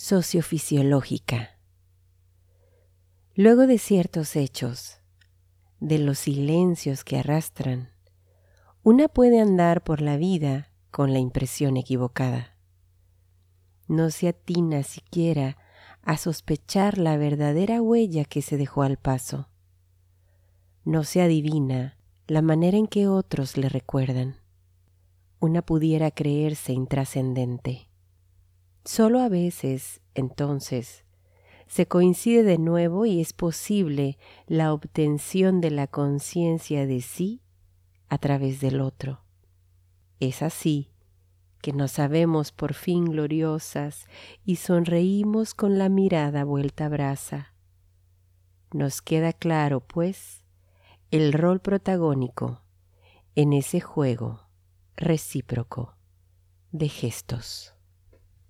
sociofisiológica. Luego de ciertos hechos, de los silencios que arrastran, una puede andar por la vida con la impresión equivocada. No se atina siquiera a sospechar la verdadera huella que se dejó al paso. No se adivina la manera en que otros le recuerdan. Una pudiera creerse intrascendente. Solo a veces, entonces, se coincide de nuevo y es posible la obtención de la conciencia de sí a través del otro. Es así que nos sabemos por fin gloriosas y sonreímos con la mirada vuelta a brasa. Nos queda claro, pues, el rol protagónico en ese juego recíproco de gestos.